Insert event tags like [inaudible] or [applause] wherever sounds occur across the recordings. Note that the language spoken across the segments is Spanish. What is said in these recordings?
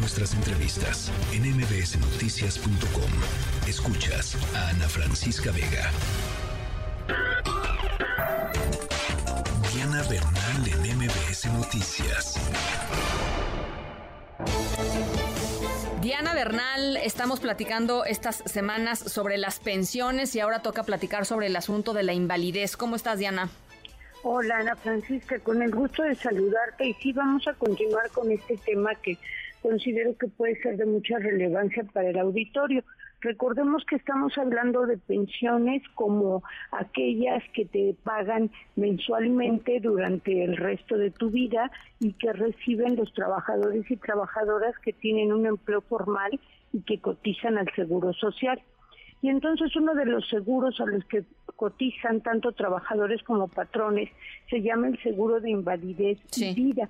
nuestras entrevistas en mbsnoticias.com. Escuchas a Ana Francisca Vega. Diana Bernal en MBS Noticias. Diana Bernal, estamos platicando estas semanas sobre las pensiones y ahora toca platicar sobre el asunto de la invalidez. ¿Cómo estás, Diana? Hola, Ana Francisca, con el gusto de saludarte y sí vamos a continuar con este tema que considero que puede ser de mucha relevancia para el auditorio. Recordemos que estamos hablando de pensiones como aquellas que te pagan mensualmente durante el resto de tu vida y que reciben los trabajadores y trabajadoras que tienen un empleo formal y que cotizan al Seguro Social. Y entonces uno de los seguros a los que cotizan tanto trabajadores como patrones se llama el seguro de invalidez y vida.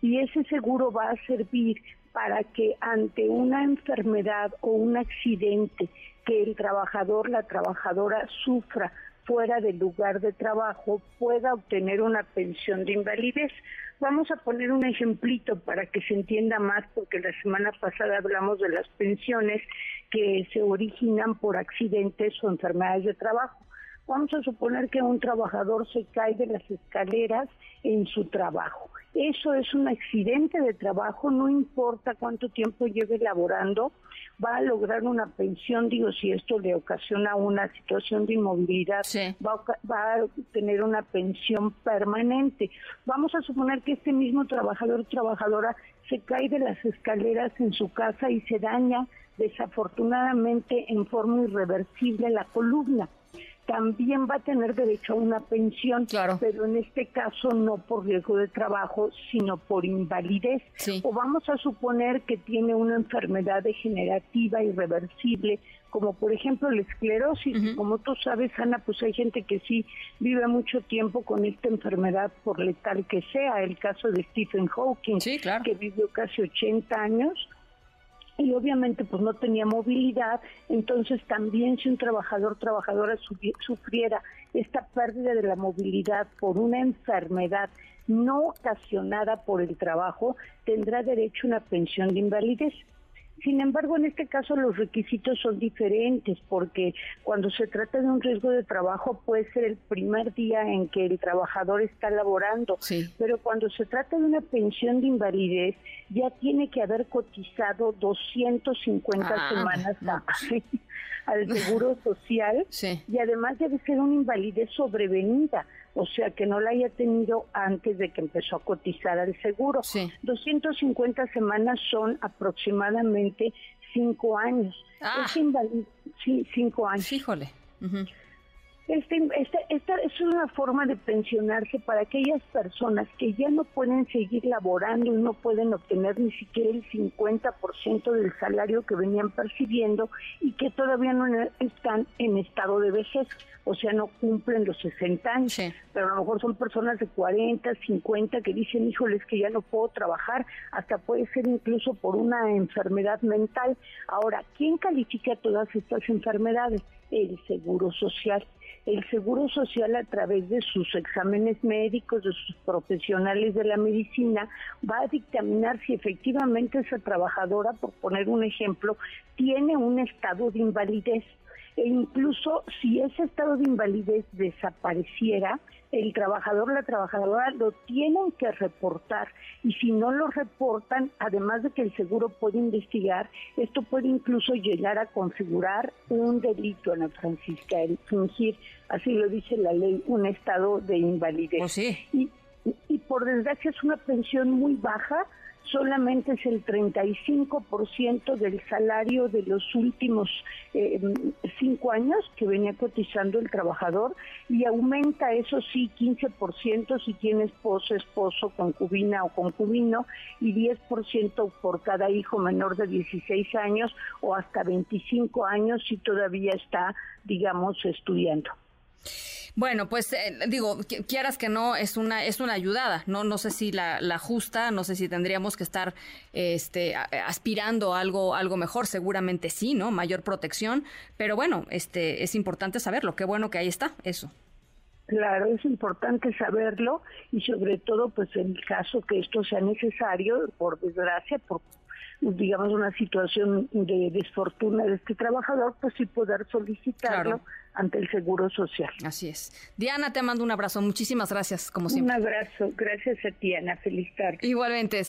Y ese seguro va a servir para que ante una enfermedad o un accidente que el trabajador, la trabajadora sufra fuera del lugar de trabajo pueda obtener una pensión de invalidez. Vamos a poner un ejemplito para que se entienda más, porque la semana pasada hablamos de las pensiones que se originan por accidentes o enfermedades de trabajo. Vamos a suponer que un trabajador se cae de las escaleras en su trabajo eso es un accidente de trabajo, no importa cuánto tiempo lleve laborando, va a lograr una pensión, digo, si esto le ocasiona una situación de inmovilidad, va, va, a tener una pensión permanente. Vamos a suponer que este mismo trabajador o trabajadora se cae de las escaleras en su casa y se daña desafortunadamente en forma irreversible la columna también va a tener derecho a una pensión, pero en este caso no por riesgo de trabajo, sino por invalidez. O vamos a suponer que tiene una enfermedad degenerativa irreversible, como por ejemplo la esclerosis. Como tú sabes, Ana, pues hay gente que sí vive mucho tiempo con esta enfermedad por letal que sea. El caso de Stephen Hawking, que vivió casi 80 años y obviamente pues no tenía movilidad, entonces también si un trabajador trabajadora sufriera esta pérdida de la movilidad por una enfermedad no ocasionada por el trabajo, tendrá derecho a una pensión de invalidez. Sin embargo, en este caso los requisitos son diferentes porque cuando se trata de un riesgo de trabajo puede ser el primer día en que el trabajador está laborando, pero cuando se trata de una pensión de invalidez ya tiene que haber cotizado 250 ah, semanas al [laughs] Seguro Social y además debe ser una invalidez sobrevenida o sea que no la haya tenido antes de que empezó a cotizar al seguro. 250 semanas son aproximadamente cinco años. Ah. sí, cinco años. Híjole. Este, esta es una forma de pensionarse para aquellas personas que ya no pueden seguir laborando y no pueden obtener ni siquiera el 50% del salario que venían percibiendo y que todavía no están en estado de vejez, o sea, no cumplen los 60 años, pero a lo mejor son personas de 40, 50 que dicen, híjoles, que ya no puedo trabajar, hasta puede ser incluso por una enfermedad mental. Ahora, ¿quién califica todas estas enfermedades? El Seguro Social. El Seguro Social a través de sus exámenes médicos, de sus profesionales de la medicina, va a dictaminar si efectivamente esa trabajadora, por poner un ejemplo, tiene un estado de invalidez e incluso si ese estado de invalidez desapareciera, el trabajador la trabajadora lo tienen que reportar y si no lo reportan, además de que el seguro puede investigar, esto puede incluso llegar a configurar un delito, Ana Francisca, el fingir, así lo dice la ley, un estado de invalidez. Pues y, y por desgracia es una pensión muy baja, solamente es el 35% del salario de los últimos eh, cinco años que venía cotizando el trabajador y aumenta eso sí 15% si tiene esposo, esposo, concubina o concubino y 10% por cada hijo menor de 16 años o hasta 25 años si todavía está, digamos, estudiando. Bueno, pues eh, digo, quieras que no, es una es una ayudada, no no sé si la, la justa, no sé si tendríamos que estar este aspirando a algo algo mejor, seguramente sí, ¿no? Mayor protección, pero bueno, este es importante saberlo, qué bueno que ahí está eso. Claro, es importante saberlo y sobre todo pues en el caso que esto sea necesario, por desgracia, por digamos, una situación de desfortuna de este trabajador, pues sí poder solicitarlo ante el Seguro Social. Así es. Diana, te mando un abrazo. Muchísimas gracias, como siempre. Un abrazo. Gracias a ti, Ana. Feliz tarde. Igualmente.